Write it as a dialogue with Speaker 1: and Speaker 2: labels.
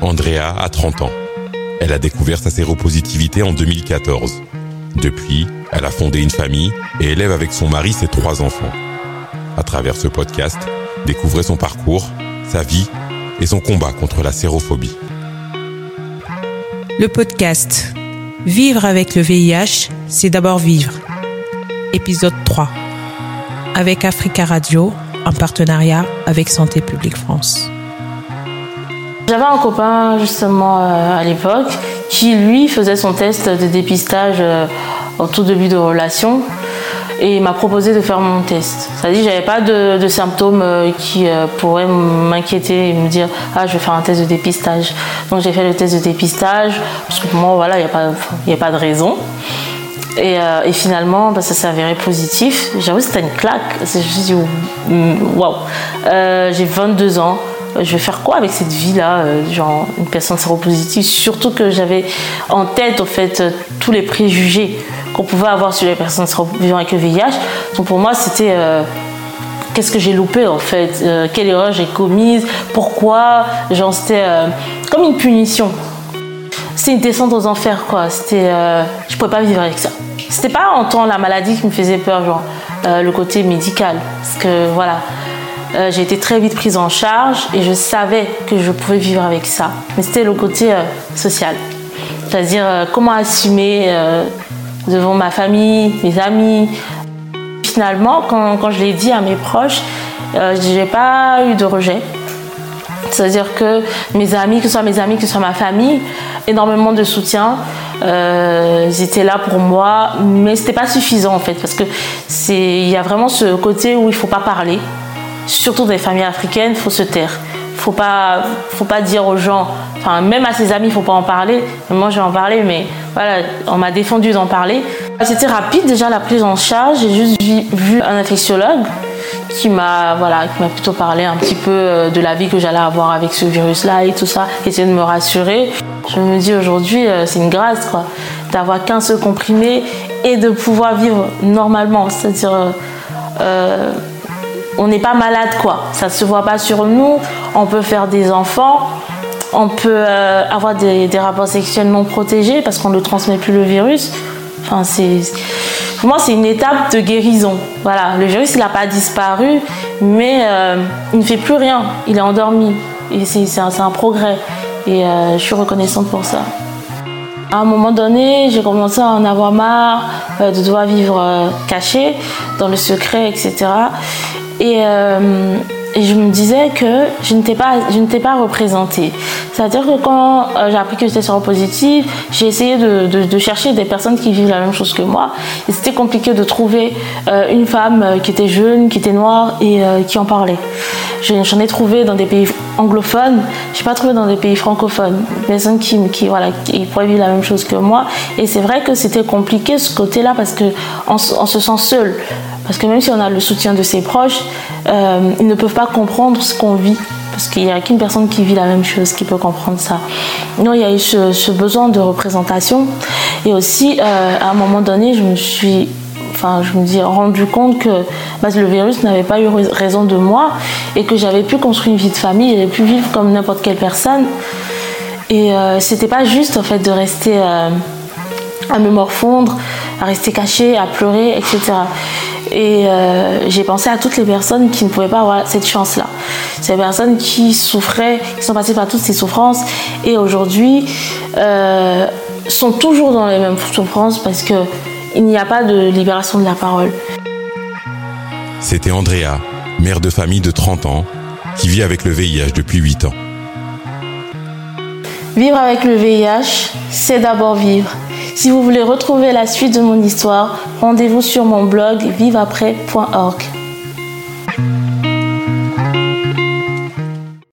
Speaker 1: Andrea a 30 ans. Elle a découvert sa séropositivité en 2014. Depuis, elle a fondé une famille et élève avec son mari ses trois enfants. À travers ce podcast, découvrez son parcours, sa vie et son combat contre la sérophobie.
Speaker 2: Le podcast Vivre avec le VIH, c'est d'abord vivre. Épisode 3. Avec Africa Radio, en partenariat avec Santé publique France.
Speaker 3: J'avais un copain justement euh, à l'époque qui lui faisait son test de dépistage euh, au tout début de relation et il m'a proposé de faire mon test. C'est-à-dire j'avais pas de, symptômes euh, qui pourraient m'inquiéter et me dire ah je vais faire un test de dépistage. Donc j'ai fait le test de dépistage parce que pour moi voilà il n'y a, pas, a pas de raison. Et, finalement, bah, ça s'est avéré positif. J'avoue, c'était une claque. Je me suis dit, waouh. J'ai 22 ans. Euh, je vais faire quoi avec cette vie-là, euh, genre une personne séropositive, surtout que j'avais en tête, fait, euh, tous les préjugés qu'on pouvait avoir sur les personnes vivant avec le VIH. Donc pour moi, c'était qu'est-ce que j'ai loupé en fait, quelle erreur j'ai commise, pourquoi, genre c'était comme une punition. C'était une descente aux enfers quoi. C'était, je pouvais pas vivre avec ça. C'était pas en tant la maladie qui me faisait peur, genre le côté médical, parce que voilà. Euh, j'ai été très vite prise en charge et je savais que je pouvais vivre avec ça. Mais c'était le côté euh, social. C'est-à-dire euh, comment assumer devant ma famille, mes amis. Finalement, quand, quand je l'ai dit à mes proches, je n'ai pas eu de rejet. C'est-à-dire que mes amis, que ce soit mes amis, que ce soit ma famille, énormément de soutien. ils étaient là pour moi, mais ce n'était pas suffisant en fait, parce que il y a vraiment ce côté où il ne faut pas parler surtout dans les familles africaines, faut se taire. Faut pas, faut pas dire aux gens, enfin même à ses amis, faut pas en parler. Moi, je vais en parler, mais voilà, on m'a défendu d'en parler. C'était rapide déjà la prise en charge. J'ai juste vu un infectiologue qui m'a voilà, plutôt parlé un petit peu euh, de la vie que j'allais avoir avec ce virus-là et tout ça, qui essayait de me rassurer. Je me dis aujourd'hui, euh, c'est une grâce quoi, d'avoir qu'un seul comprimé et de pouvoir vivre normalement, c'est-à-dire euh, on n'est pas malade quoi. Ça se voit pas sur nous. On peut faire des enfants. On peut euh, avoir des, rapports sexuels non protégés parce qu'on ne transmet plus le virus. Enfin, c'est, pour moi, c'est une étape de guérison. Voilà, le virus, il n'a pas disparu, mais euh, il ne fait plus rien. Il est endormi. Et c'est, un, progrès. Et euh, je suis reconnaissante pour ça. À un moment donné, j'ai commencé à en avoir marre de devoir vivre caché, dans le secret, etc. Euh, et, je me disais que je n'étais pas, pas représentée. C'est-à-dire que quand euh, j'ai appris que j'étais séropositive, j'ai essayé de, chercher des personnes qui vivent la même chose que moi. Et c'était compliqué de trouver euh, une femme qui était jeune, qui était noire et qui en parlait. J'en ai trouvé dans des pays anglophones, je n'ai pas trouvé dans des pays francophones. Des personnes qui, qui, voilà, qui pourraient vivre la même chose que moi. Et c'est vrai que c'était compliqué ce côté-là parce qu'on on se sent seul. Parce que même si on a le soutien de ses proches, euh, ils ne peuvent pas comprendre ce qu'on vit. Parce qu'il n'y a qu'une personne qui vit la même chose qui peut comprendre ça. Non, il y a eu ce, besoin de représentation. Et aussi, euh, à un moment donné, je me suis enfin, je me dis, rendu compte que bah, le virus n'avait pas eu raison de moi et que j'avais pu construire une vie de famille, j'avais pu vivre comme n'importe quelle personne. Et euh, c'était pas juste en fait de rester euh, à me morfondre, à rester caché, à pleurer, etc. Et euh, j'ai pensé à toutes les personnes qui ne pouvaient pas avoir cette chance-là. Ces personnes qui souffraient, qui sont passées par toutes ces souffrances et aujourd'hui euh, sont toujours dans les mêmes souffrances parce qu'il n'y a pas de libération de la parole.
Speaker 1: C'était Andrea, mère de famille de 30 ans, qui vit avec le VIH depuis 8 ans.
Speaker 3: Vivre avec le VIH, c'est d'abord vivre. Si vous voulez retrouver la suite de mon histoire, rendez-vous sur mon blog viveaprès.org.